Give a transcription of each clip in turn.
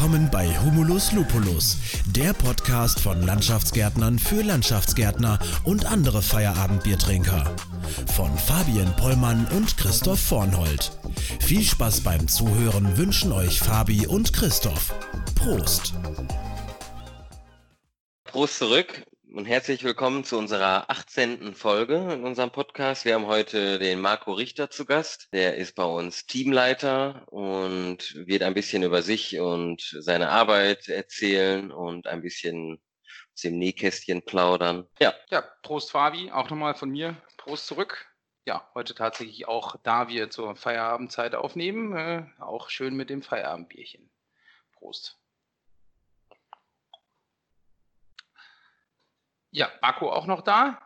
Willkommen bei Humulus Lupulus, der Podcast von Landschaftsgärtnern für Landschaftsgärtner und andere Feierabendbiertrinker. Von Fabian Pollmann und Christoph Vornhold. Viel Spaß beim Zuhören wünschen euch Fabi und Christoph. Prost! Prost zurück und herzlich willkommen zu unserer 18. Folge in unserem Podcast. Wir haben heute den Marco Richter zu Gast. Der ist bei uns Teamleiter und wird ein bisschen über sich und seine Arbeit erzählen und ein bisschen aus dem Nähkästchen plaudern. Ja. Ja, Prost Fabi, auch nochmal von mir. Prost zurück. Ja, heute tatsächlich auch, da wir zur Feierabendzeit aufnehmen, äh, auch schön mit dem Feierabendbierchen. Prost. Ja, Marco auch noch da?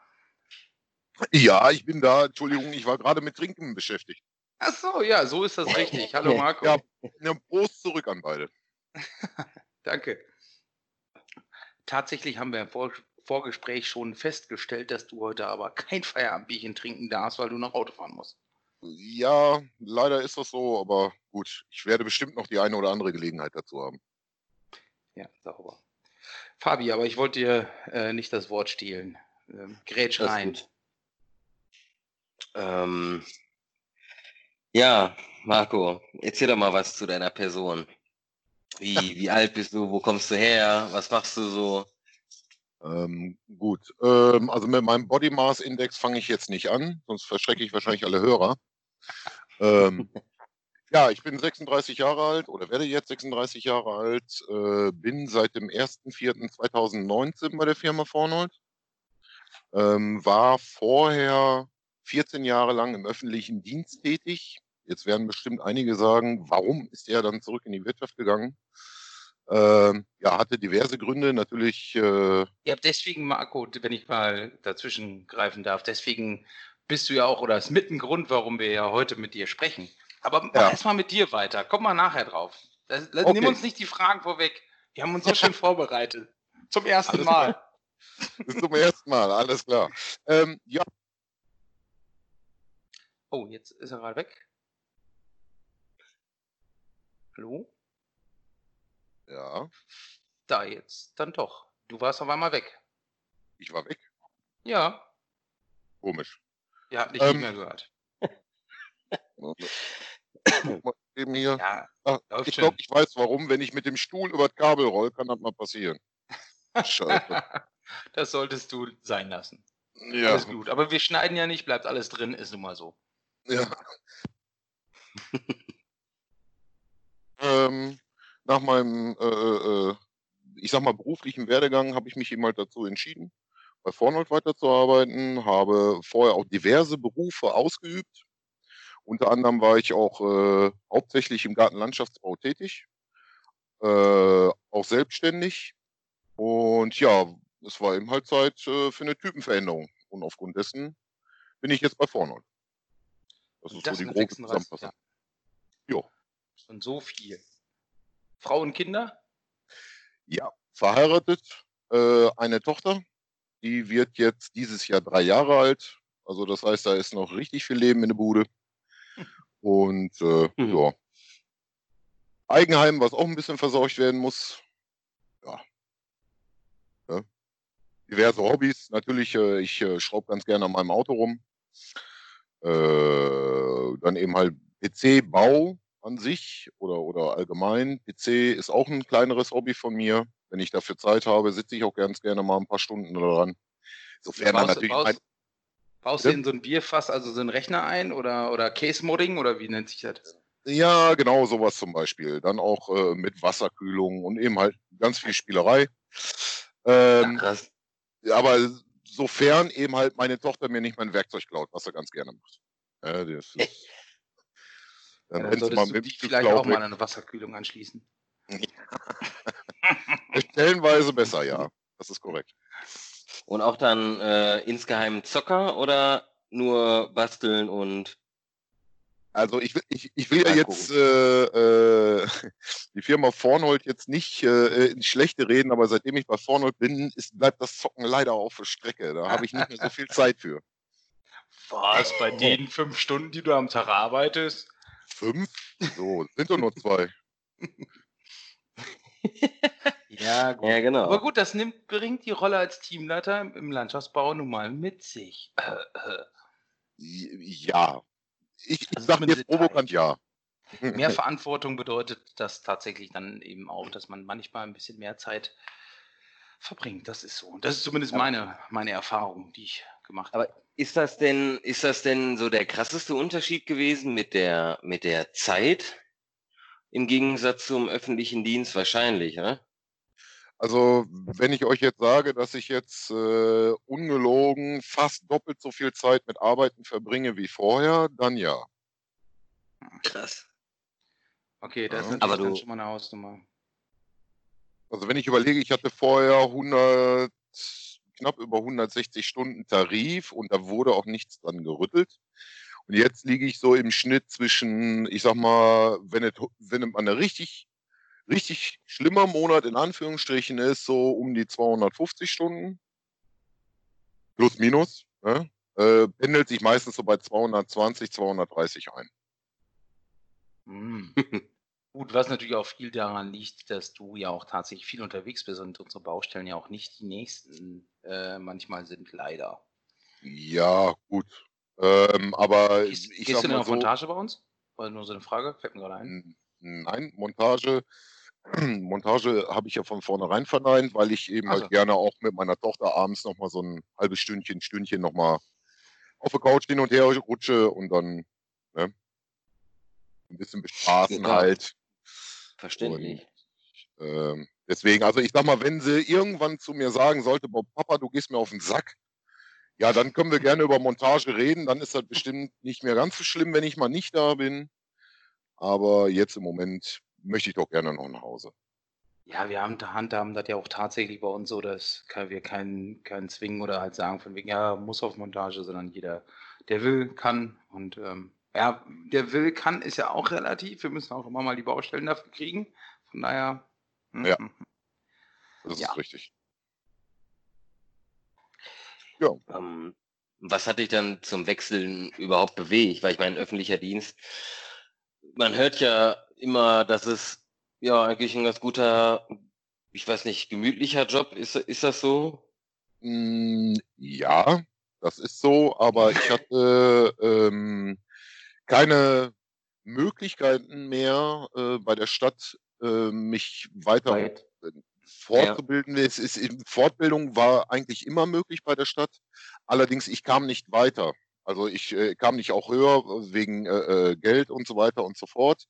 Ja, ich bin da. Entschuldigung, ich war gerade mit Trinken beschäftigt. Ach so, ja, so ist das richtig. Hallo Marco. Ja, ja Prost zurück an beide. Danke. Tatsächlich haben wir im Vor Vorgespräch schon festgestellt, dass du heute aber kein Feierabendbierchen trinken darfst, weil du noch Auto fahren musst. Ja, leider ist das so, aber gut, ich werde bestimmt noch die eine oder andere Gelegenheit dazu haben. Ja, sauber. Fabi, aber ich wollte dir äh, nicht das Wort stehlen. Ähm, grätsch rein. Ähm, ja, Marco, erzähl doch mal was zu deiner Person. Wie, wie alt bist du? Wo kommst du her? Was machst du so? Ähm, gut, ähm, also mit meinem Body Mass Index fange ich jetzt nicht an, sonst verschrecke ich wahrscheinlich alle Hörer. ähm, ja, ich bin 36 Jahre alt oder werde jetzt 36 Jahre alt, äh, bin seit dem 1.4.2019 bei der Firma Vornold, ähm, war vorher 14 Jahre lang im öffentlichen Dienst tätig. Jetzt werden bestimmt einige sagen, warum ist er dann zurück in die Wirtschaft gegangen? Ähm, ja, hatte diverse Gründe, natürlich. Äh, ja, deswegen, Marco, wenn ich mal dazwischen greifen darf, deswegen bist du ja auch, oder ist mit ein Grund, warum wir ja heute mit dir sprechen. Aber mach ja. erstmal mit dir weiter. Komm mal nachher drauf. Das, okay. Nimm uns nicht die Fragen vorweg. Wir haben uns so schön vorbereitet. Zum ersten alles Mal. Zum ersten Mal, alles klar. Ähm, ja. Oh, jetzt ist er gerade weg. Hallo? Ja. Da jetzt, dann doch. Du warst auf einmal weg. Ich war weg? Ja. Komisch. Ihr habt dich ähm, nicht mehr gehört. eben hier. Ja, Ach, ich glaube, ich weiß warum. Wenn ich mit dem Stuhl über das Kabel roll, kann das mal passieren. Scheiße. das solltest du sein lassen. Ja. Alles gut. Aber wir schneiden ja nicht, bleibt alles drin, ist nun mal so. Ja. ähm, nach meinem, äh, äh, äh, ich sag mal, beruflichen Werdegang habe ich mich eben halt dazu entschieden, bei Vornold weiterzuarbeiten, habe vorher auch diverse Berufe ausgeübt. Unter anderem war ich auch äh, hauptsächlich im Gartenlandschaftsbau tätig, äh, auch selbstständig. Und ja, es war eben halt Zeit äh, für eine Typenveränderung. Und aufgrund dessen bin ich jetzt bei Vornold. Das ist das so die grobe Zusammenfassung. Ja. Und so viel. Frau und Kinder? Ja, verheiratet, äh, eine Tochter, die wird jetzt dieses Jahr drei Jahre alt. Also das heißt, da ist noch richtig viel Leben in der Bude. Und äh, mhm. ja. Eigenheim, was auch ein bisschen versorgt werden muss. Ja. ja. Diverse Hobbys. Natürlich, äh, ich äh, schraube ganz gerne an meinem Auto rum. Äh, dann eben halt PC-Bau an sich oder, oder allgemein. PC ist auch ein kleineres Hobby von mir. Wenn ich dafür Zeit habe, sitze ich auch ganz gerne mal ein paar Stunden daran. Sofern ja, natürlich. Baust, baust du in so ein Bierfass also so einen Rechner ein oder, oder Case-Modding oder wie nennt sich das? Ja, genau, sowas zum Beispiel. Dann auch äh, mit Wasserkühlung und eben halt ganz viel Spielerei. Ähm, ja, krass. Aber sofern eben halt meine Tochter mir nicht mein Werkzeug klaut, was er ganz gerne macht. Ja, das ist, dann, ja, dann solltest du dich vielleicht auch mal an eine Wasserkühlung anschließen. Stellenweise besser, ja. Das ist korrekt. Und auch dann äh, insgeheim Zocker oder nur basteln und also ich, ich, ich will ja jetzt äh, äh, die Firma Vornold jetzt nicht äh, ins Schlechte reden, aber seitdem ich bei Vornold bin, ist, bleibt das Zocken leider auf der Strecke. Da habe ich nicht mehr so viel Zeit für. Was? Bei den fünf Stunden, die du am Tag arbeitest? Fünf? So, sind doch nur zwei. ja, gut. ja, genau. Aber gut, das nimmt, bringt die Rolle als Teamleiter im Landschaftsbau nun mal mit sich. Ja. Ich, also sage dir provokant ja. Mehr Verantwortung bedeutet das tatsächlich dann eben auch, dass man manchmal ein bisschen mehr Zeit verbringt. Das ist so. Das ist zumindest meine, meine Erfahrung, die ich gemacht habe. Aber ist das denn, ist das denn so der krasseste Unterschied gewesen mit der, mit der Zeit im Gegensatz zum öffentlichen Dienst? Wahrscheinlich, oder? Also, wenn ich euch jetzt sage, dass ich jetzt äh, ungelogen fast doppelt so viel Zeit mit Arbeiten verbringe wie vorher, dann ja. Krass. Okay, das ja. ist natürlich du, schon mal eine Hausnummer. Also wenn ich überlege, ich hatte vorher 100, knapp über 160 Stunden Tarif und da wurde auch nichts dran gerüttelt. Und jetzt liege ich so im Schnitt zwischen, ich sag mal, wenn es, wenn es ein richtig, richtig schlimmer Monat in Anführungsstrichen ist, so um die 250 Stunden. Plus, minus. Ne? Äh, pendelt sich meistens so bei 220, 230 ein. Mm. Gut, was natürlich auch viel daran liegt, dass du ja auch tatsächlich viel unterwegs bist und unsere Baustellen ja auch nicht die nächsten äh, manchmal sind, leider. Ja, gut. Ähm, aber gehst, ich gehst du denn auf so, Montage bei uns? War nur so eine Frage, fällt mir gerade ein. Nein, Montage, Montage habe ich ja von vornherein verneint, weil ich eben also. halt gerne auch mit meiner Tochter abends nochmal so ein halbes Stündchen, Stündchen nochmal auf der Couch hin und her rutsche und dann ne, ein bisschen bespaßen genau. halt. Verständlich. Und, ähm, deswegen, also ich sag mal, wenn sie irgendwann zu mir sagen sollte, Bob, Papa, du gehst mir auf den Sack, ja, dann können wir gerne über Montage reden. Dann ist das bestimmt nicht mehr ganz so schlimm, wenn ich mal nicht da bin. Aber jetzt im Moment möchte ich doch gerne noch nach Hause. Ja, wir haben handhaben das ja auch tatsächlich bei uns so, dass wir keinen, keinen zwingen oder halt sagen von wegen, ja, muss auf Montage, sondern jeder, der will, kann. Und ähm, ja, der will, kann, ist ja auch relativ. Wir müssen auch immer mal die Baustellen dafür kriegen. Von daher. Hm, ja. Hm, hm. Das ja. ist richtig. Ja. Ähm, was hat dich dann zum Wechseln überhaupt bewegt? Weil ich meine, öffentlicher Dienst, man hört ja immer, dass es ja eigentlich ein ganz guter, ich weiß nicht, gemütlicher Job. Ist, ist das so? Hm, ja, das ist so, aber ich hatte ähm, keine Möglichkeiten mehr äh, bei der Stadt, äh, mich weiter Weit. fortzubilden. Ja. Es ist, Fortbildung war eigentlich immer möglich bei der Stadt. Allerdings, ich kam nicht weiter. Also ich äh, kam nicht auch höher wegen äh, äh, Geld und so weiter und so fort.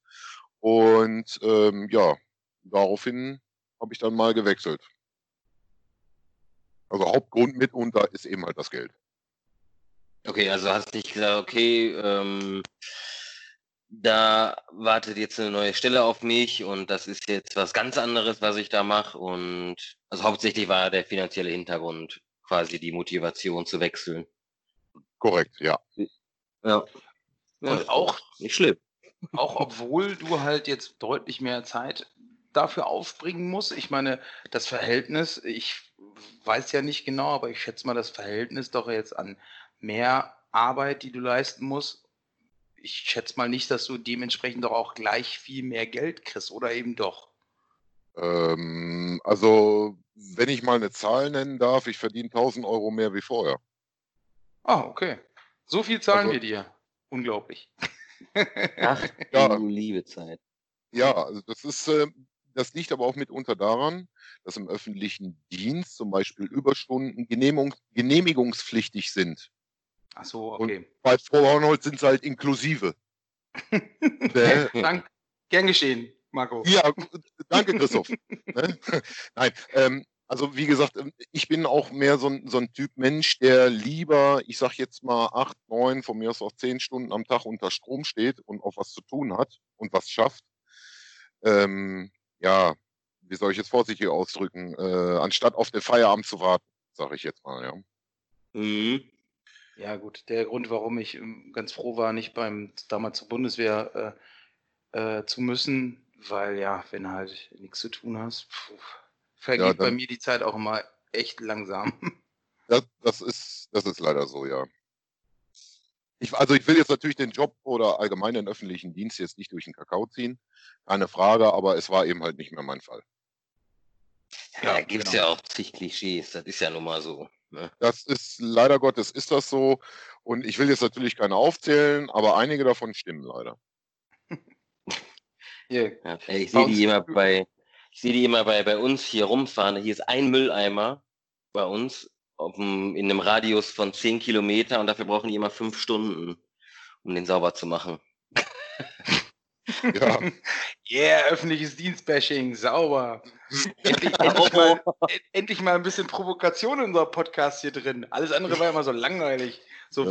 Und ähm, ja, daraufhin habe ich dann mal gewechselt. Also Hauptgrund mitunter ist eben halt das Geld. Okay, also hast du nicht gesagt, okay, ähm, da wartet jetzt eine neue Stelle auf mich und das ist jetzt was ganz anderes, was ich da mache. Und also hauptsächlich war der finanzielle Hintergrund quasi die Motivation zu wechseln. Korrekt, ja. Ja. Und auch nicht schlimm. Auch obwohl du halt jetzt deutlich mehr Zeit dafür aufbringen musst. Ich meine, das Verhältnis, ich weiß ja nicht genau, aber ich schätze mal, das Verhältnis doch jetzt an mehr Arbeit, die du leisten musst. Ich schätze mal nicht, dass du dementsprechend doch auch gleich viel mehr Geld kriegst, oder eben doch? Ähm, also, wenn ich mal eine Zahl nennen darf, ich verdiene 1000 Euro mehr wie vorher. Ah, okay. So viel zahlen also, wir dir. Unglaublich. Ach, ja, du liebe Zeit. Ja, also das ist, äh, das liegt aber auch mitunter daran, dass im öffentlichen Dienst zum Beispiel Überstunden genehmigung, genehmigungspflichtig sind. Ach so, okay. Und bei Vorhornholz sind sie halt inklusive. ne? Dank, gern geschehen, Marco. Ja, danke, Christoph. ne? Nein, ähm, also wie gesagt, ähm, ich bin auch mehr so ein, so ein Typ Mensch, der lieber, ich sag jetzt mal acht, neun, von mir aus auch zehn Stunden am Tag unter Strom steht und auch was zu tun hat und was schafft. Ähm, ja, wie soll ich es vorsichtig ausdrücken, äh, anstatt auf den Feierabend zu warten, sage ich jetzt mal, ja. Mhm. Ja, gut. Der Grund, warum ich ähm, ganz froh war, nicht beim damals zur Bundeswehr äh, äh, zu müssen, weil ja, wenn halt nichts zu tun hast, pfuh, vergeht ja, bei mir die Zeit auch immer echt langsam. Das, das, ist, das ist leider so, ja. Ich, also ich will jetzt natürlich den Job oder allgemein den öffentlichen Dienst jetzt nicht durch den Kakao ziehen, keine Frage, aber es war eben halt nicht mehr mein Fall. Ja, da gibt es genau. ja auch zig Klischees, das ist ja nun mal so. Ne? Das ist leider Gottes ist das so. Und ich will jetzt natürlich keine aufzählen, aber einige davon stimmen leider. ja, ich sehe die immer bei, ich sehe die immer bei, bei uns hier rumfahren. Hier ist ein Mülleimer bei uns dem, in einem Radius von 10 Kilometer und dafür brauchen die immer fünf Stunden, um den sauber zu machen. Ja. Yeah, öffentliches Dienstbashing, sauber. Endlich, endlich, mal, endlich, mal, ein bisschen Provokation in unserem Podcast hier drin. Alles andere war immer so langweilig, so ja.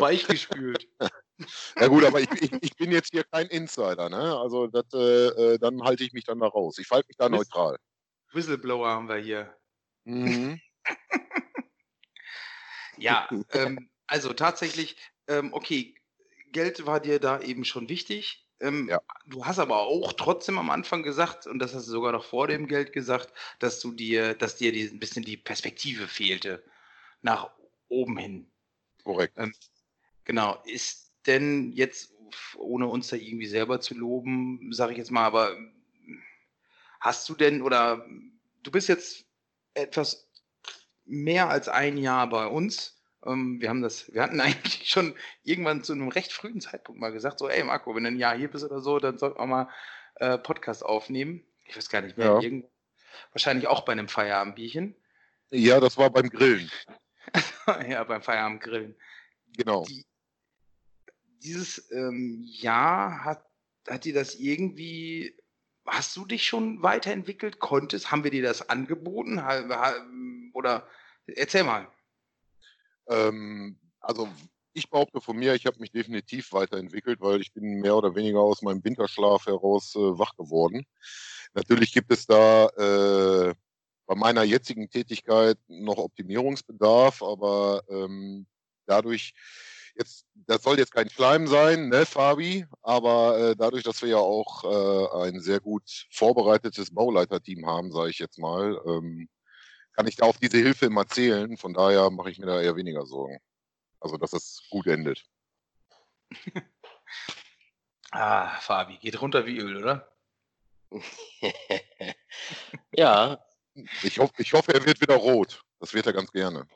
Ja gut, aber ich, ich, ich, bin jetzt hier kein Insider, ne? Also das, äh, äh dann halte ich mich dann da raus. Ich halte mich da neutral. Whistleblower haben wir hier. Mhm. ja, ähm, also tatsächlich, ähm, okay, Geld war dir da eben schon wichtig. Ähm, ja. Du hast aber auch trotzdem am Anfang gesagt, und das hast du sogar noch vor dem Geld gesagt, dass du dir, dass dir die, ein bisschen die Perspektive fehlte nach oben hin. Korrekt. Ähm, genau. Ist denn jetzt, ohne uns da irgendwie selber zu loben, sage ich jetzt mal, aber hast du denn oder du bist jetzt etwas mehr als ein Jahr bei uns ähm, wir haben das, wir hatten eigentlich schon irgendwann zu einem recht frühen Zeitpunkt mal gesagt, so, ey Marco, wenn du ein Jahr hier bist oder so, dann sollten wir mal äh, Podcast aufnehmen. Ich weiß gar nicht mehr, ja. irgendwo, wahrscheinlich auch bei einem Feierabendbierchen. Ja, das war beim Grillen. ja, beim Feierabendgrillen. Genau. Die, dieses ähm, Jahr hat, hat dir das irgendwie, hast du dich schon weiterentwickelt? Konntest, haben wir dir das angeboten? Oder erzähl mal. Ähm, also ich behaupte von mir, ich habe mich definitiv weiterentwickelt, weil ich bin mehr oder weniger aus meinem Winterschlaf heraus äh, wach geworden. Natürlich gibt es da äh, bei meiner jetzigen Tätigkeit noch Optimierungsbedarf, aber ähm, dadurch jetzt, das soll jetzt kein Schleim sein, ne, Fabi, aber äh, dadurch, dass wir ja auch äh, ein sehr gut vorbereitetes Bauleiterteam haben, sage ich jetzt mal, ähm, kann ich da auf diese Hilfe immer zählen. Von daher mache ich mir da eher weniger Sorgen. Also, dass es gut endet. ah, Fabi, geht runter wie Öl, oder? ja. Ich, hoff, ich hoffe, er wird wieder rot. Das wird er ganz gerne.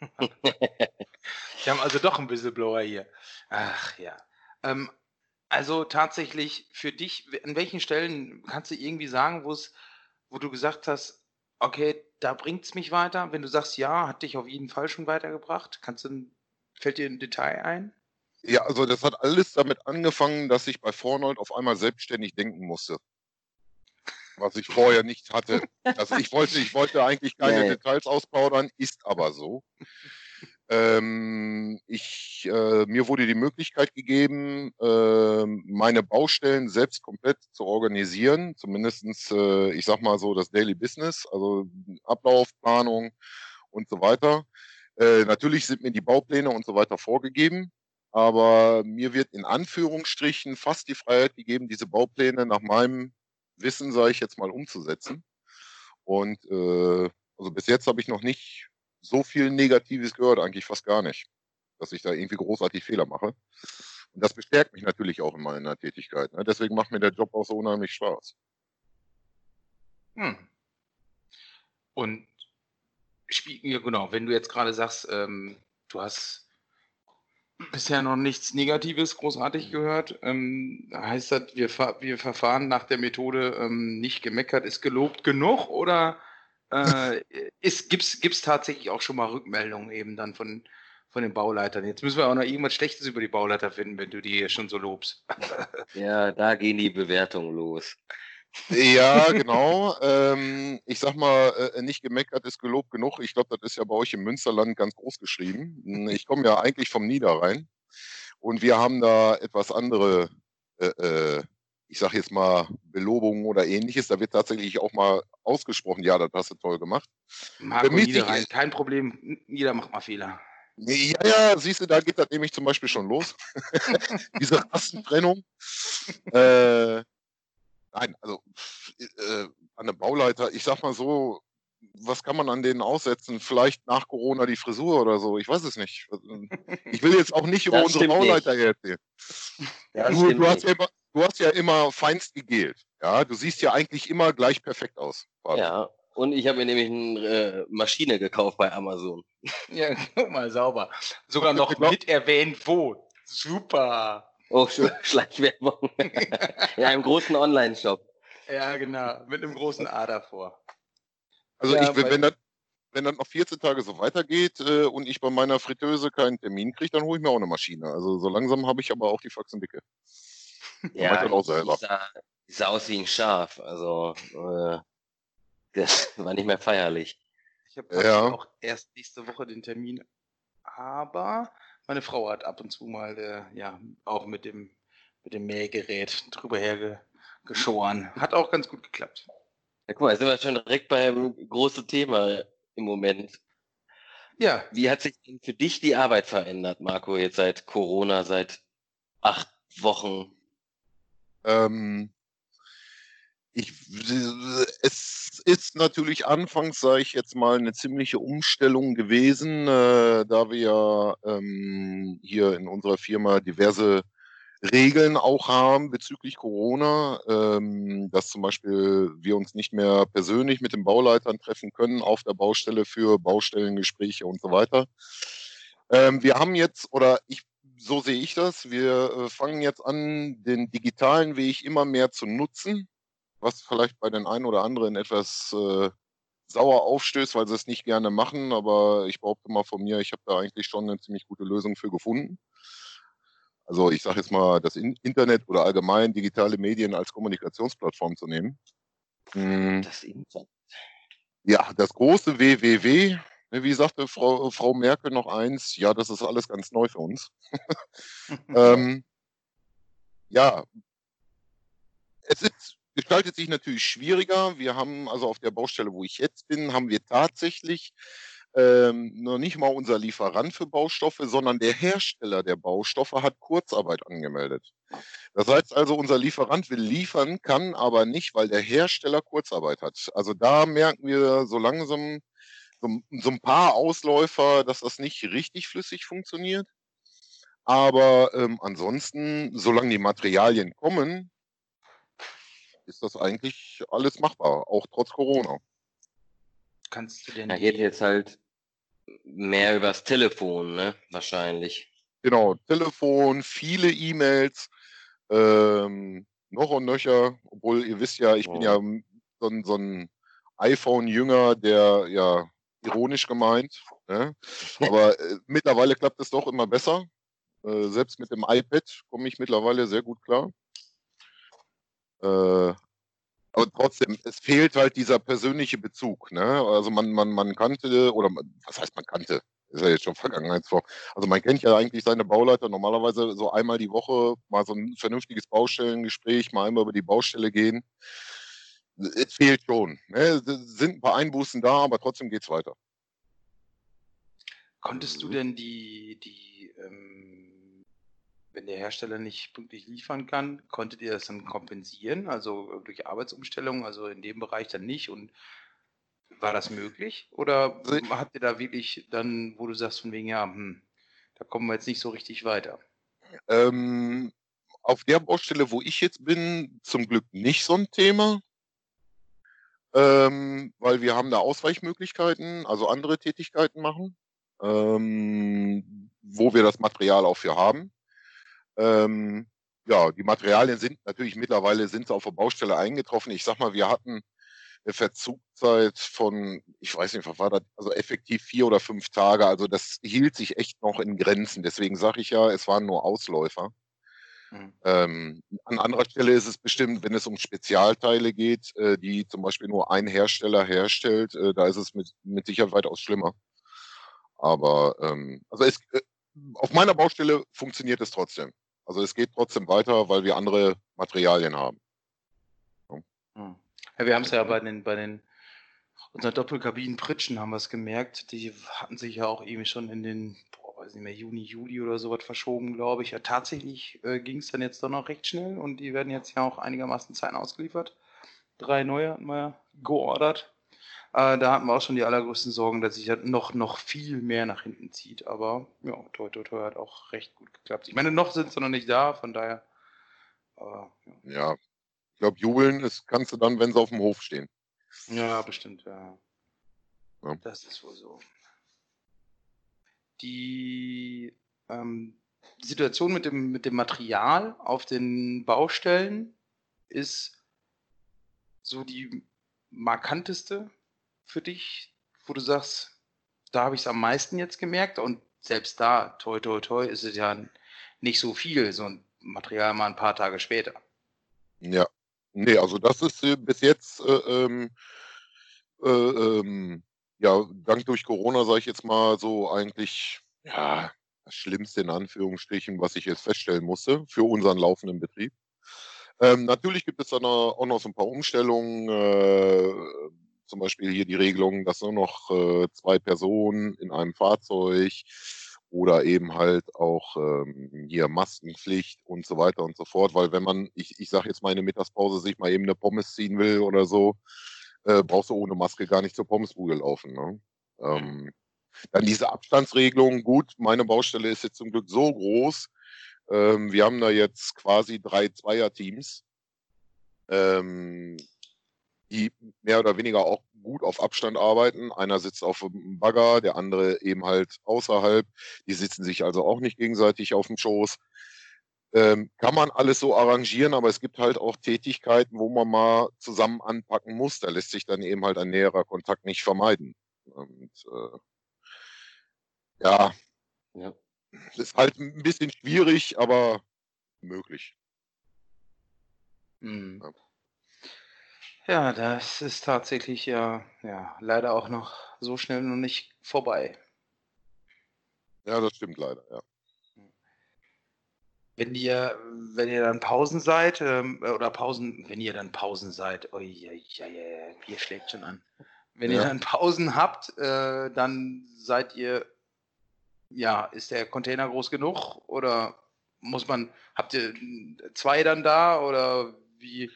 Wir haben also doch einen Whistleblower hier. Ach ja. Ähm, also tatsächlich für dich, an welchen Stellen kannst du irgendwie sagen, wo es, wo du gesagt hast, okay, da bringt es mich weiter. Wenn du sagst, ja, hat dich auf jeden Fall schon weitergebracht, kannst du, fällt dir ein Detail ein? Ja, also das hat alles damit angefangen, dass ich bei Fornold auf einmal selbstständig denken musste. Was ich vorher nicht hatte. Also ich wollte, ich wollte eigentlich keine nee. Details ausplaudern, ist aber so. Ähm, ich, äh, mir wurde die Möglichkeit gegeben, äh, meine Baustellen selbst komplett zu organisieren, zumindestens, äh, ich sag mal so, das Daily Business, also Ablaufplanung und so weiter. Äh, natürlich sind mir die Baupläne und so weiter vorgegeben, aber mir wird in Anführungsstrichen fast die Freiheit gegeben, diese Baupläne nach meinem Wissen, sage ich jetzt mal, umzusetzen. Und äh, also bis jetzt habe ich noch nicht so viel Negatives gehört, eigentlich fast gar nicht, dass ich da irgendwie großartig Fehler mache. Und das bestärkt mich natürlich auch in meiner Tätigkeit. Ne? Deswegen macht mir der Job auch so unheimlich Spaß. Hm. Und ja, genau, wenn du jetzt gerade sagst, ähm, du hast bisher noch nichts Negatives großartig gehört, ähm, heißt das, wir, wir verfahren nach der Methode ähm, nicht gemeckert ist gelobt genug oder äh, Gibt es tatsächlich auch schon mal Rückmeldungen eben dann von, von den Bauleitern? Jetzt müssen wir auch noch irgendwas Schlechtes über die Bauleiter finden, wenn du die hier schon so lobst. ja, da gehen die Bewertungen los. Ja, genau. ähm, ich sag mal, äh, nicht gemeckert ist gelobt genug. Ich glaube, das ist ja bei euch im Münsterland ganz groß geschrieben. Hm, ich komme ja eigentlich vom Niederrhein und wir haben da etwas andere äh, äh ich sage jetzt mal, Belobungen oder ähnliches. Da wird tatsächlich auch mal ausgesprochen, ja, das hast du toll gemacht. Marco Niederrhein, kein Problem, jeder macht mal Fehler. Ja, ja, siehst du, da geht das nämlich zum Beispiel schon los. Diese Rassentrennung. äh, nein, also äh, an der Bauleiter, ich sag mal so, was kann man an denen aussetzen? Vielleicht nach Corona die Frisur oder so, ich weiß es nicht. Ich will jetzt auch nicht über unsere Bauleiter nicht. erzählen. Du, du, hast ja immer, du hast ja immer feinst gegelt. Ja, du siehst ja eigentlich immer gleich perfekt aus. Vater. Ja, Und ich habe mir nämlich eine äh, Maschine gekauft bei Amazon. Ja, guck mal, sauber. Sogar noch mit erwähnt, wo. Super. Oh, Schleichwerbung. ja, im großen Online-Shop. Ja, genau. Mit einem großen A davor. Also ja, ich, wenn, das, wenn das noch 14 Tage so weitergeht äh, und ich bei meiner Fritteuse keinen Termin kriege, dann hole ich mir auch eine Maschine. Also so langsam habe ich aber auch die Faxen dicke. Ja, dann auch selber. Die sah, sah aus wie ein Schaf. Also äh, das war nicht mehr feierlich. Ich habe ja. auch erst nächste Woche den Termin, aber meine Frau hat ab und zu mal äh, ja auch mit dem mit dem Mähgerät drüber hergeschoren. Hat auch ganz gut geklappt. Ja, guck mal, sind wir schon direkt beim großen Thema im Moment. Ja. Wie hat sich denn für dich die Arbeit verändert, Marco, jetzt seit Corona, seit acht Wochen? Ähm, ich, es ist natürlich anfangs, sage ich jetzt mal, eine ziemliche Umstellung gewesen, äh, da wir ja ähm, hier in unserer Firma diverse Regeln auch haben bezüglich Corona, ähm, dass zum Beispiel wir uns nicht mehr persönlich mit den Bauleitern treffen können auf der Baustelle für Baustellengespräche und so weiter. Ähm, wir haben jetzt, oder ich, so sehe ich das, wir äh, fangen jetzt an, den digitalen Weg immer mehr zu nutzen, was vielleicht bei den einen oder anderen etwas äh, sauer aufstößt, weil sie es nicht gerne machen, aber ich behaupte mal von mir, ich habe da eigentlich schon eine ziemlich gute Lösung für gefunden. Also ich sage jetzt mal, das Internet oder allgemein digitale Medien als Kommunikationsplattform zu nehmen. Hm. Das Internet. Ja, das große WWW. Ne, wie sagte Frau, Frau Merkel noch eins? Ja, das ist alles ganz neu für uns. ähm, ja, es ist, gestaltet sich natürlich schwieriger. Wir haben also auf der Baustelle, wo ich jetzt bin, haben wir tatsächlich ähm, noch nicht mal unser Lieferant für Baustoffe, sondern der Hersteller der Baustoffe hat Kurzarbeit angemeldet. Das heißt also, unser Lieferant will liefern, kann aber nicht, weil der Hersteller Kurzarbeit hat. Also da merken wir so langsam so, so ein paar Ausläufer, dass das nicht richtig flüssig funktioniert. Aber ähm, ansonsten, solange die Materialien kommen, ist das eigentlich alles machbar, auch trotz Corona. Kannst du denn. Da geht jetzt halt mehr übers Telefon, ne? Wahrscheinlich. Genau, Telefon, viele E-Mails, ähm, noch und nöcher, obwohl ihr wisst ja, ich oh. bin ja so ein, so ein iPhone-Jünger, der ja ironisch gemeint. Ne? Aber äh, mittlerweile klappt es doch immer besser. Äh, selbst mit dem iPad komme ich mittlerweile sehr gut klar. Äh, aber trotzdem, es fehlt halt dieser persönliche Bezug. Ne? Also man, man, man kannte, oder was heißt man kannte? Ist ja jetzt schon Vergangenheitsform. Also man kennt ja eigentlich seine Bauleiter normalerweise so einmal die Woche mal so ein vernünftiges Baustellengespräch, mal einmal über die Baustelle gehen. Es fehlt schon. Ne? Es sind ein paar Einbußen da, aber trotzdem geht es weiter. Konntest du denn die, die ähm wenn der Hersteller nicht pünktlich liefern kann, konntet ihr das dann kompensieren, also durch Arbeitsumstellung, also in dem Bereich dann nicht und war das möglich? Oder habt ihr da wirklich dann, wo du sagst von wegen, ja, hm, da kommen wir jetzt nicht so richtig weiter? Ähm, auf der Baustelle, wo ich jetzt bin, zum Glück nicht so ein Thema, ähm, weil wir haben da Ausweichmöglichkeiten, also andere Tätigkeiten machen, ähm, wo wir das Material auch für haben. Ähm, ja, die Materialien sind natürlich mittlerweile sind auf der Baustelle eingetroffen. Ich sag mal, wir hatten eine Verzugzeit von, ich weiß nicht, was war das, also effektiv vier oder fünf Tage. Also das hielt sich echt noch in Grenzen. Deswegen sage ich ja, es waren nur Ausläufer. Mhm. Ähm, an anderer Stelle ist es bestimmt, wenn es um Spezialteile geht, äh, die zum Beispiel nur ein Hersteller herstellt, äh, da ist es mit, mit Sicherheit weitaus schlimmer. Aber ähm, also es, äh, auf meiner Baustelle funktioniert es trotzdem. Also es geht trotzdem weiter, weil wir andere Materialien haben. Hm. Ja, wir haben es ja bei den, bei den unseren Doppelkabinen-Pritschen haben wir es gemerkt. Die hatten sich ja auch irgendwie schon in den, weiß nicht mehr, Juni, Juli oder sowas verschoben, glaube ich. Ja, tatsächlich äh, ging es dann jetzt doch noch recht schnell und die werden jetzt ja auch einigermaßen Zeiten ausgeliefert. Drei neue hatten wir geordert. Äh, da hatten wir auch schon die allergrößten Sorgen, dass sich das noch, noch viel mehr nach hinten zieht. Aber ja, toi, toi, toi hat auch recht gut geklappt. Ich meine, noch sind sie noch nicht da, von daher. Aber, ja. ja, ich glaube, jubeln ist, kannst du dann, wenn sie auf dem Hof stehen. Ja, bestimmt, ja. ja. Das ist wohl so. Die ähm, Situation mit dem, mit dem Material auf den Baustellen ist so die markanteste für dich, wo du sagst, da habe ich es am meisten jetzt gemerkt und selbst da, toi, toi, toi, ist es ja nicht so viel, so ein Material mal ein paar Tage später. Ja, nee, also das ist äh, bis jetzt, äh, ähm, äh, ähm, ja, dank durch Corona, sage ich jetzt mal, so eigentlich, ja, das Schlimmste in Anführungsstrichen, was ich jetzt feststellen musste für unseren laufenden Betrieb. Ähm, natürlich gibt es dann auch noch so ein paar Umstellungen, äh, zum Beispiel hier die Regelung, dass nur noch äh, zwei Personen in einem Fahrzeug oder eben halt auch ähm, hier Maskenpflicht und so weiter und so fort, weil wenn man, ich, ich sage jetzt mal in der Mittagspause, sich mal eben eine Pommes ziehen will oder so, äh, brauchst du ohne Maske gar nicht zur Pommesbude laufen. Ne? Ähm, dann diese Abstandsregelung, gut, meine Baustelle ist jetzt zum Glück so groß, ähm, wir haben da jetzt quasi drei Zweierteams, ähm, die mehr oder weniger auch gut auf Abstand arbeiten. Einer sitzt auf dem Bagger, der andere eben halt außerhalb. Die sitzen sich also auch nicht gegenseitig auf dem Schoß. Ähm, kann man alles so arrangieren, aber es gibt halt auch Tätigkeiten, wo man mal zusammen anpacken muss. Da lässt sich dann eben halt ein näherer Kontakt nicht vermeiden. Und äh, ja, ja, ist halt ein bisschen schwierig, aber möglich. Mhm. Ja. Ja, das ist tatsächlich ja, ja leider auch noch so schnell noch nicht vorbei. Ja, das stimmt leider, ja. Wenn ihr, wenn ihr dann Pausen seid, ähm, oder Pausen, wenn ihr dann Pausen seid, oi, oi, oi, hier schlägt schon an. Wenn ihr dann Pausen habt, äh, dann seid ihr, ja, ist der Container groß genug oder muss man, habt ihr zwei dann da oder wie,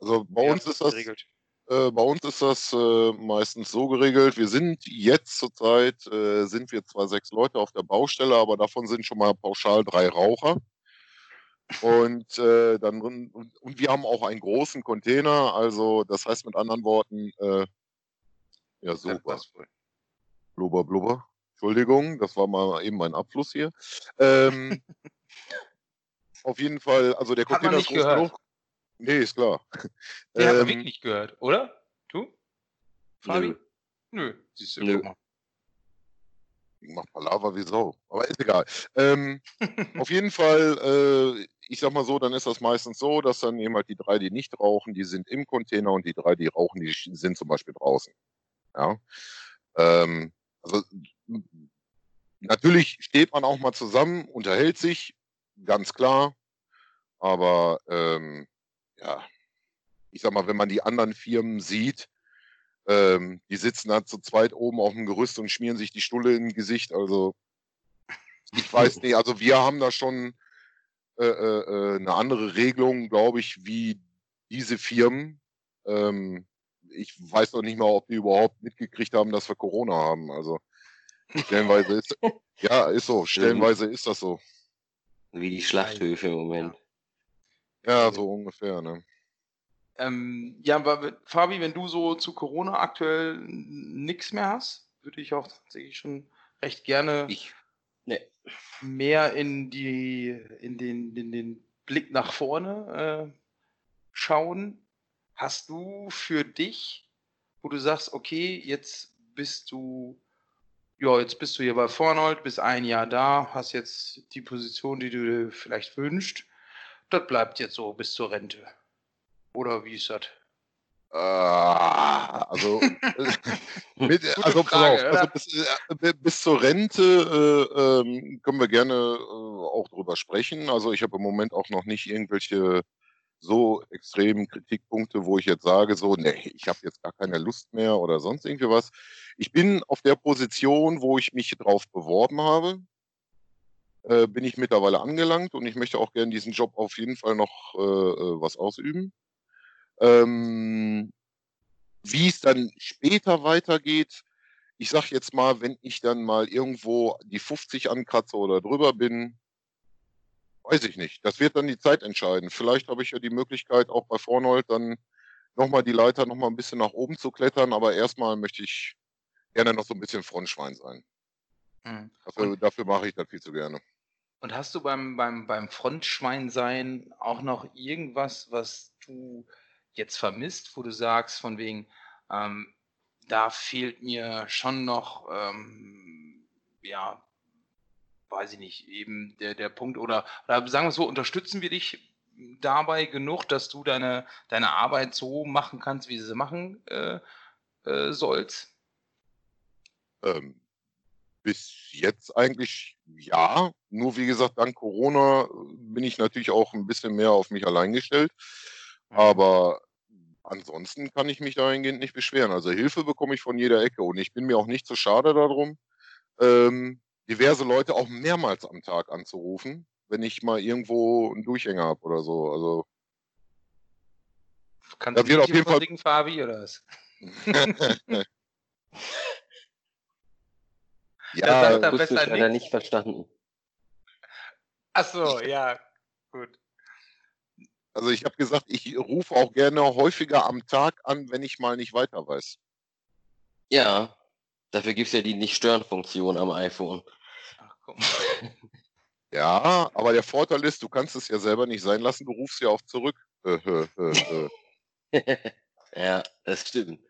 also bei uns ist das geregelt? Äh, bei uns ist das äh, meistens so geregelt. Wir sind jetzt zurzeit äh, sind wir zwar sechs Leute auf der Baustelle, aber davon sind schon mal pauschal drei Raucher. Und äh, dann und, und, wir haben auch einen großen Container. Also das heißt mit anderen Worten, äh, ja super. Blubber, blubber. Entschuldigung, das war mal eben mein Abfluss hier. Ähm, auf jeden Fall, also der Container ist groß gehört. genug. Nee, ist klar. Den ähm, haben wir wirklich nicht gehört, oder? Du? Fabi? Nö. Nö, siehst du, Nö. mal. Ich mach Palaver wie Sau, aber ist egal. Ähm, auf jeden Fall, äh, ich sag mal so, dann ist das meistens so, dass dann eben halt die drei, die nicht rauchen, die sind im Container und die drei, die rauchen, die sind zum Beispiel draußen. Ja. Ähm, also natürlich steht man auch mal zusammen, unterhält sich, ganz klar. Aber ähm, ja, ich sag mal, wenn man die anderen Firmen sieht, ähm, die sitzen da zu zweit oben auf dem Gerüst und schmieren sich die Stulle in Gesicht. Also ich weiß nicht, also wir haben da schon äh, äh, äh, eine andere Regelung, glaube ich, wie diese Firmen. Ähm, ich weiß noch nicht mal, ob die überhaupt mitgekriegt haben, dass wir Corona haben. Also stellenweise ist ja ist so, stellenweise ist das so. Wie die Schlachthöfe im Moment. Ja, so ungefähr, ne? Ähm, ja, aber Fabi, wenn du so zu Corona aktuell nichts mehr hast, würde ich auch tatsächlich schon recht gerne ich, ne. mehr in die in den, in den Blick nach vorne äh, schauen. Hast du für dich, wo du sagst, okay, jetzt bist du ja, jetzt bist du hier bei Vornold, bist ein Jahr da, hast jetzt die Position, die du dir vielleicht wünschst das bleibt jetzt so bis zur Rente. Oder wie ist das? Ah, also, mit, also, Frage, auf, also bis, äh, bis, zur Rente äh, äh, können wir gerne äh, auch drüber sprechen. Also ich habe im Moment auch noch nicht irgendwelche so extremen Kritikpunkte, wo ich jetzt sage, so, nee, ich habe jetzt gar keine Lust mehr oder sonst irgendwie was. Ich bin auf der Position, wo ich mich drauf beworben habe äh, bin ich mittlerweile angelangt und ich möchte auch gerne diesen Job auf jeden Fall noch äh, äh was ausüben. Ähm, wie es dann später weitergeht, ich sag jetzt mal, wenn ich dann mal irgendwo die 50 ankratze oder drüber bin, weiß ich nicht. Das wird dann die Zeit entscheiden. Vielleicht habe ich ja die Möglichkeit, auch bei Vornold dann nochmal die Leiter nochmal ein bisschen nach oben zu klettern, aber erstmal möchte ich gerne noch so ein bisschen Frontschwein sein. Dafür, dafür mache ich das viel zu gerne. Und hast du beim, beim, beim Frontschwein sein auch noch irgendwas, was du jetzt vermisst, wo du sagst, von wegen, ähm, da fehlt mir schon noch, ähm, ja, weiß ich nicht, eben der, der Punkt oder, oder sagen wir so, unterstützen wir dich dabei genug, dass du deine, deine Arbeit so machen kannst, wie sie machen äh, äh, sollst? Ähm, bis jetzt eigentlich ja. Nur wie gesagt, dank Corona bin ich natürlich auch ein bisschen mehr auf mich allein gestellt. Aber ansonsten kann ich mich dahingehend nicht beschweren. Also Hilfe bekomme ich von jeder Ecke und ich bin mir auch nicht so schade darum, ähm, diverse Leute auch mehrmals am Tag anzurufen, wenn ich mal irgendwo einen Durchhänger habe oder so. Also Kannst da du wird auf jeden Fall Fabi oder was? ja, das wusste ich leider nicht verstanden. Ach so, ja, gut. Also ich habe gesagt, ich rufe auch gerne häufiger am Tag an, wenn ich mal nicht weiter weiß. Ja, dafür gibt es ja die Nicht-Stören-Funktion am iPhone. Ach, guck mal. Ja, aber der Vorteil ist, du kannst es ja selber nicht sein lassen, du rufst ja auch zurück. ja, das stimmt.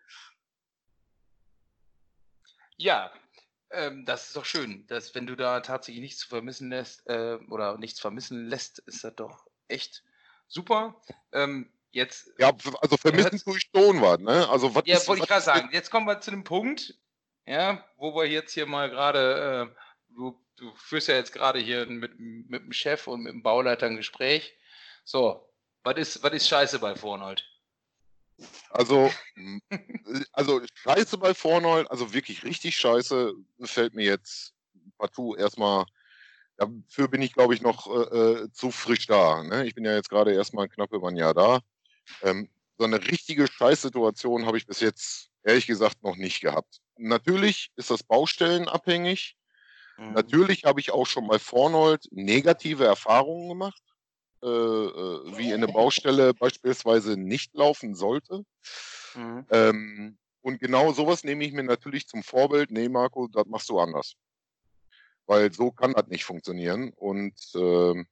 Ja, ähm, das ist doch schön, dass wenn du da tatsächlich nichts vermissen lässt äh, oder nichts vermissen lässt, ist das doch echt super. Ähm, jetzt. Ja, also vermissen tue ich schon was, ne? Also was Ja, wollte ich gerade sagen. Jetzt kommen wir zu dem Punkt, ja, wo wir jetzt hier mal gerade, äh, du du führst ja jetzt gerade hier mit, mit dem Chef und mit dem Bauleiter ein Gespräch. So, was ist, was ist scheiße bei Vornold? Also, also scheiße bei Vornold, also wirklich richtig scheiße, fällt mir jetzt partout erstmal, dafür bin ich glaube ich noch äh, äh, zu frisch da. Ne? Ich bin ja jetzt gerade erstmal knapp über ein Jahr da. Ähm, so eine richtige Scheißsituation habe ich bis jetzt ehrlich gesagt noch nicht gehabt. Natürlich ist das baustellenabhängig. Mhm. Natürlich habe ich auch schon bei Vornold negative Erfahrungen gemacht, äh, äh, wie eine Baustelle beispielsweise nicht laufen sollte. Mhm. Ähm, und genau sowas nehme ich mir natürlich zum Vorbild. Nee, Marco, das machst du anders. Weil so kann das nicht funktionieren. Und äh,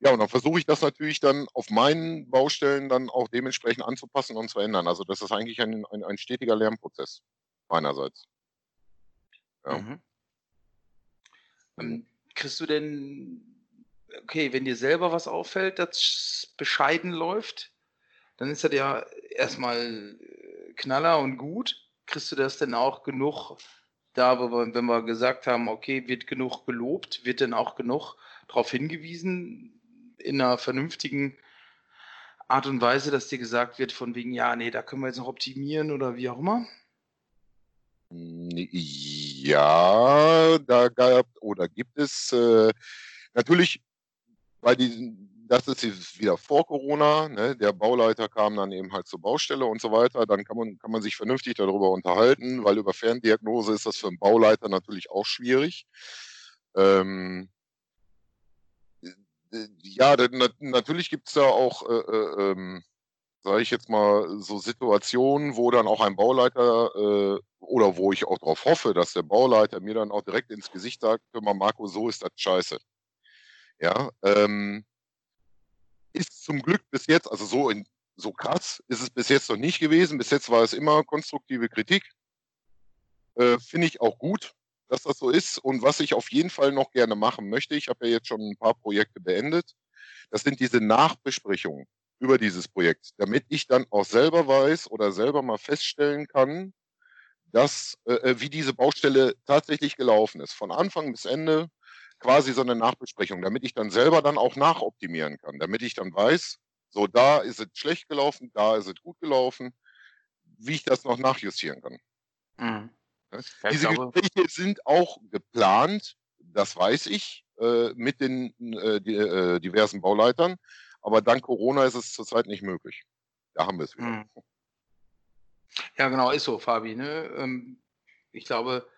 ja, und dann versuche ich das natürlich dann auf meinen Baustellen dann auch dementsprechend anzupassen und zu ändern. Also das ist eigentlich ein, ein, ein stetiger Lernprozess meinerseits. Ja. Mhm. Ähm, kriegst du denn, okay, wenn dir selber was auffällt, das bescheiden läuft, dann ist das ja erstmal äh, Knaller und gut. Kriegst du das denn auch genug, da, wenn wir gesagt haben, okay, wird genug gelobt, wird denn auch genug darauf hingewiesen, in einer vernünftigen Art und Weise, dass dir gesagt wird, von wegen, ja, nee, da können wir jetzt noch optimieren oder wie auch immer? Ja, da gab oder gibt es äh, natürlich bei diesen, das ist wieder vor Corona, ne, der Bauleiter kam dann eben halt zur Baustelle und so weiter, dann kann man, kann man sich vernünftig darüber unterhalten, weil über Ferndiagnose ist das für einen Bauleiter natürlich auch schwierig. Ähm, ja, natürlich gibt es da auch äh, äh, ähm, sage ich jetzt mal, so Situationen, wo dann auch ein Bauleiter äh, oder wo ich auch darauf hoffe, dass der Bauleiter mir dann auch direkt ins Gesicht sagt, hör mal Marco, so ist das scheiße. Ja, ähm, ist zum Glück bis jetzt, also so, in, so krass ist es bis jetzt noch nicht gewesen. Bis jetzt war es immer konstruktive Kritik. Äh, Finde ich auch gut, dass das so ist. Und was ich auf jeden Fall noch gerne machen möchte, ich habe ja jetzt schon ein paar Projekte beendet, das sind diese Nachbesprechungen über dieses Projekt, damit ich dann auch selber weiß oder selber mal feststellen kann, dass, äh, äh, wie diese Baustelle tatsächlich gelaufen ist. Von Anfang bis Ende quasi so eine Nachbesprechung, damit ich dann selber dann auch nachoptimieren kann, damit ich dann weiß, so da ist es schlecht gelaufen, da ist es gut gelaufen, wie ich das noch nachjustieren kann. Mhm. Ja, Diese. Gespräche sind auch geplant, das weiß ich, äh, mit den äh, die, äh, diversen Bauleitern. Aber dank Corona ist es zurzeit nicht möglich. Da haben wir es wieder. Hm. Ja, genau, ist so, Fabi. Ne? Ähm, ich glaube,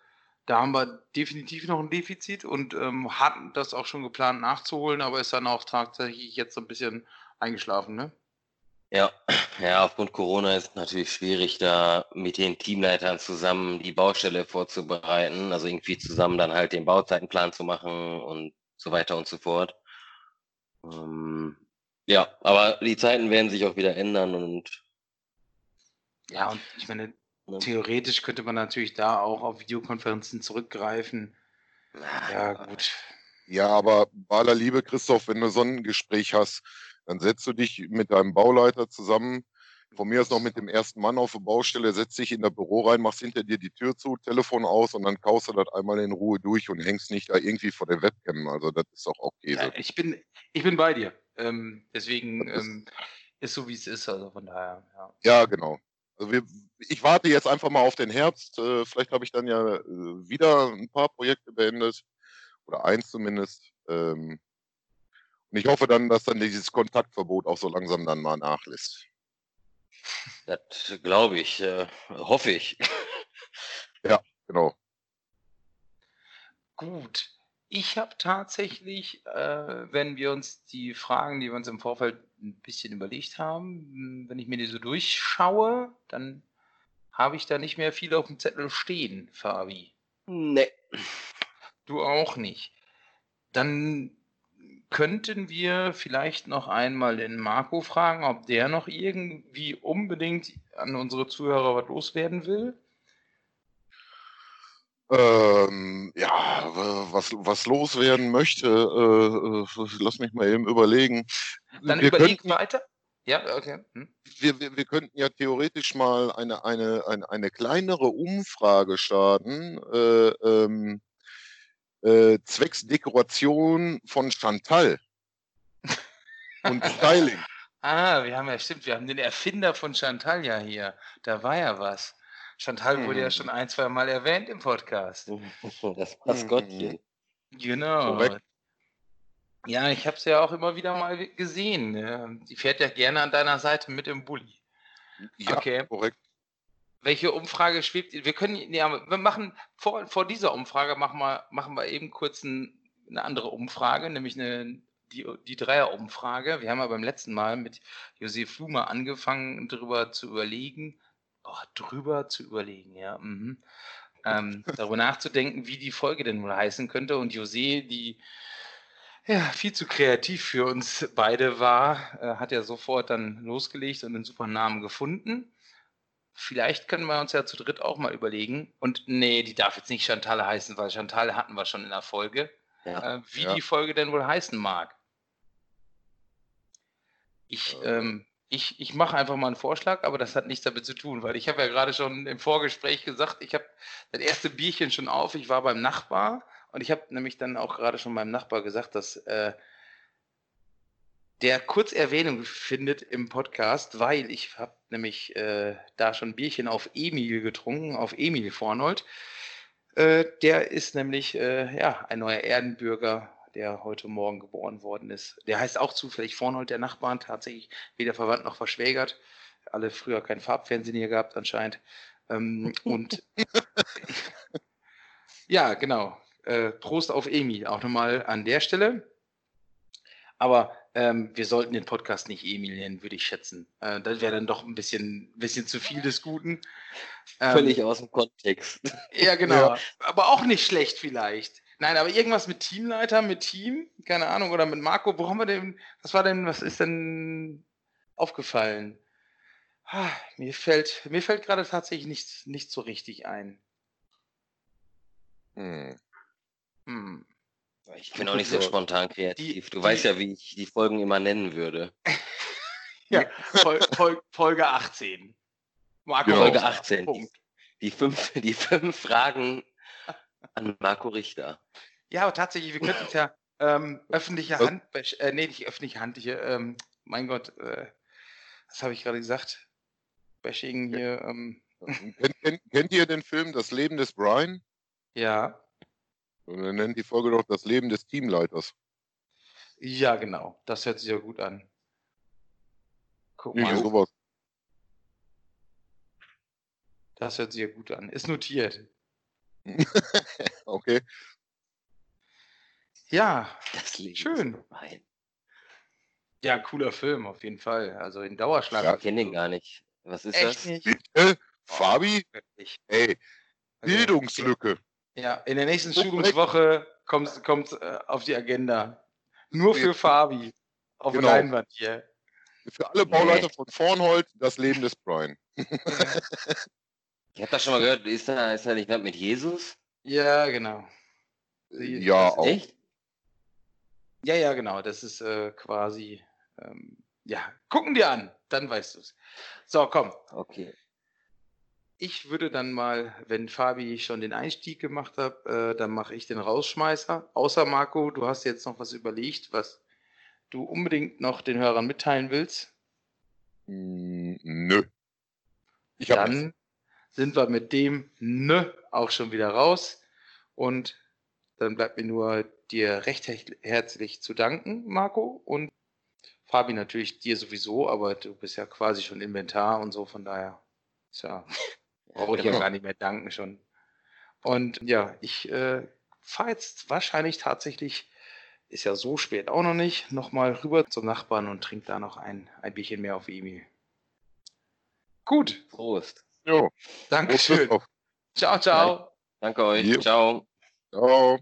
da haben wir definitiv noch ein Defizit und ähm, hatten das auch schon geplant nachzuholen, aber ist dann auch tatsächlich jetzt so ein bisschen eingeschlafen, ne? Ja, ja, aufgrund Corona ist es natürlich schwierig, da mit den Teamleitern zusammen die Baustelle vorzubereiten, also irgendwie zusammen dann halt den Bauzeitenplan zu machen und so weiter und so fort. Ähm, ja, aber die Zeiten werden sich auch wieder ändern und ja, und ich meine, ne? Theoretisch könnte man natürlich da auch auf Videokonferenzen zurückgreifen. Ja, gut. Ja, aber bei aller Liebe, Christoph, wenn du so ein Gespräch hast, dann setzt du dich mit deinem Bauleiter zusammen, von mir aus noch mit dem ersten Mann auf der Baustelle, setzt dich in das Büro rein, machst hinter dir die Tür zu, Telefon aus und dann kaust du das einmal in Ruhe durch und hängst nicht da irgendwie vor der Webcam. Also das ist doch auch Käse. Ja, ich, bin, ich bin bei dir. Ähm, deswegen ist, ähm, ist so, wie es ist. Also von daher, ja. Ja, genau. Also wir, ich warte jetzt einfach mal auf den Herbst. Äh, vielleicht habe ich dann ja äh, wieder ein paar Projekte beendet. Oder eins zumindest. Ähm, und ich hoffe dann, dass dann dieses Kontaktverbot auch so langsam dann mal nachlässt. Das glaube ich, äh, hoffe ich. ja, genau. Gut. Ich habe tatsächlich, äh, wenn wir uns die Fragen, die wir uns im Vorfeld ein bisschen überlegt haben, wenn ich mir die so durchschaue, dann habe ich da nicht mehr viel auf dem Zettel stehen, Fabi. Nee. Du auch nicht. Dann könnten wir vielleicht noch einmal den Marco fragen, ob der noch irgendwie unbedingt an unsere Zuhörer was loswerden will. Ähm, ja, was, was loswerden möchte, äh, äh, lass mich mal eben überlegen. Dann wir überleg könnten, weiter. Ja, okay. Hm. Wir, wir, wir könnten ja theoretisch mal eine, eine, eine, eine kleinere Umfrage starten, äh, ähm, äh, zwecks Dekoration von Chantal und Styling. Ah, wir haben ja, stimmt, wir haben den Erfinder von Chantal ja hier. Da war ja was. Chantal wurde ja mhm. schon ein, zwei Mal erwähnt im Podcast. Das Maskottchen. Genau. Korrekt. Ja, ich habe es ja auch immer wieder mal gesehen. Die fährt ja gerne an deiner Seite mit im Bulli. Ja, okay. korrekt. Welche Umfrage schwebt? Wir können, ja, wir machen vor, vor dieser Umfrage machen wir, machen wir eben kurz ein, eine andere Umfrage, nämlich eine, die, die Dreier-Umfrage. Wir haben ja beim letzten Mal mit Josef Flumer angefangen, darüber zu überlegen, oh, drüber zu überlegen, ja, mhm. ähm, darüber nachzudenken, wie die Folge denn wohl heißen könnte. Und José, die ja, viel zu kreativ für uns beide war, äh, hat ja sofort dann losgelegt und einen super Namen gefunden. Vielleicht können wir uns ja zu dritt auch mal überlegen. Und nee, die darf jetzt nicht Chantal heißen, weil Chantal hatten wir schon in der Folge. Ja, äh, wie ja. die Folge denn wohl heißen mag. Ich äh. ähm, ich, ich mache einfach mal einen Vorschlag, aber das hat nichts damit zu tun, weil ich habe ja gerade schon im Vorgespräch gesagt, ich habe das erste Bierchen schon auf, ich war beim Nachbar und ich habe nämlich dann auch gerade schon meinem Nachbar gesagt, dass äh, der kurz Erwähnung findet im Podcast, weil ich habe nämlich äh, da schon Bierchen auf Emil getrunken, auf Emil Vornold. Äh, der ist nämlich äh, ja, ein neuer Erdenbürger der heute Morgen geboren worden ist. Der heißt auch zufällig Vornold, der Nachbarn, tatsächlich weder verwandt noch verschwägert. Alle früher kein Farbfernsehen hier gehabt anscheinend. Ähm, und ja, genau. Äh, Prost auf Emil, auch nochmal an der Stelle. Aber ähm, wir sollten den Podcast nicht Emil nennen, würde ich schätzen. Äh, das wäre dann doch ein bisschen, bisschen zu viel des Guten. Ähm, Völlig aus dem Kontext. Ja, genau. Ja. Aber auch nicht schlecht vielleicht. Nein, aber irgendwas mit Teamleiter, mit Team, keine Ahnung, oder mit Marco, wo haben wir denn, was war denn, was ist denn aufgefallen? Ah, mir fällt, mir fällt gerade tatsächlich nicht, nicht so richtig ein. Hm. Hm. Ich bin auch nicht so spontan kreativ. Die, du die, weißt ja, wie ich die Folgen immer nennen würde. ja, Fol Fol Folge 18. Marco Folge 18. Die, die, fünf, die fünf Fragen an Marco Richter. Ja, aber tatsächlich, wir könnten es ja ähm, öffentliche Hand, äh, nee, nicht öffentliche Hand, hier, ähm, mein Gott, äh, was habe ich gerade gesagt? Bashing hier. Ähm. Kennt, kennt, kennt, ihr den Film Das Leben des Brian? Ja. Und er nennt die Folge doch Das Leben des Teamleiters. Ja, genau. Das hört sich ja gut an. Guck mal. Sowas. Das hört sich ja gut an. Ist notiert. okay. Ja, das schön. Ja, cooler Film, auf jeden Fall. Also in Dauerschlag. Ja, ich kenne den gar nicht. Was ist Echt das? nicht? Bitte? Fabi? Wirklich. Ey, Also, Bildungslücke. Ja, in der nächsten Schulungswoche kommt kommt äh, auf die Agenda. Nur für Fabi. Auf Genau. Leinwand hier. Für alle Bauleiter von Vornhold das Leben des Brian. Ich habe das schon mal gehört. Ist da, ist da nicht mit Jesus? Ja, genau. Ja, auch. Echt? Ja, ja, genau. Das ist äh, quasi. Ähm, ja, gucken dir an, dann weißt du es. So, komm. Okay. Ich würde dann mal, wenn Fabi schon den Einstieg gemacht hat, äh, dann mache ich den Rausschmeißer. Außer Marco, du hast jetzt noch was überlegt, was du unbedingt noch den Hörern mitteilen willst. Mm, Nö. Ich hab Dann sind wir mit dem Nö auch schon wieder raus. Und dann bleibt mir nur dir recht her- herzlich zu danken, Marco. Und Fabi natürlich dir sowieso, aber du bist ja quasi schon Inventar und so, von daher ist ja, brauche ich ja genau. gar nicht mehr danken schon. Und ja, ich äh, fahre jetzt wahrscheinlich tatsächlich, ist ja so spät auch noch nicht, nochmal rüber zum Nachbarn und trinke da noch ein, ein Bierchen mehr auf Emil. Gut, Prost. Jo, Dankeschön. Ciao, ciao. Danke euch. Jo. Ciao. Ciao.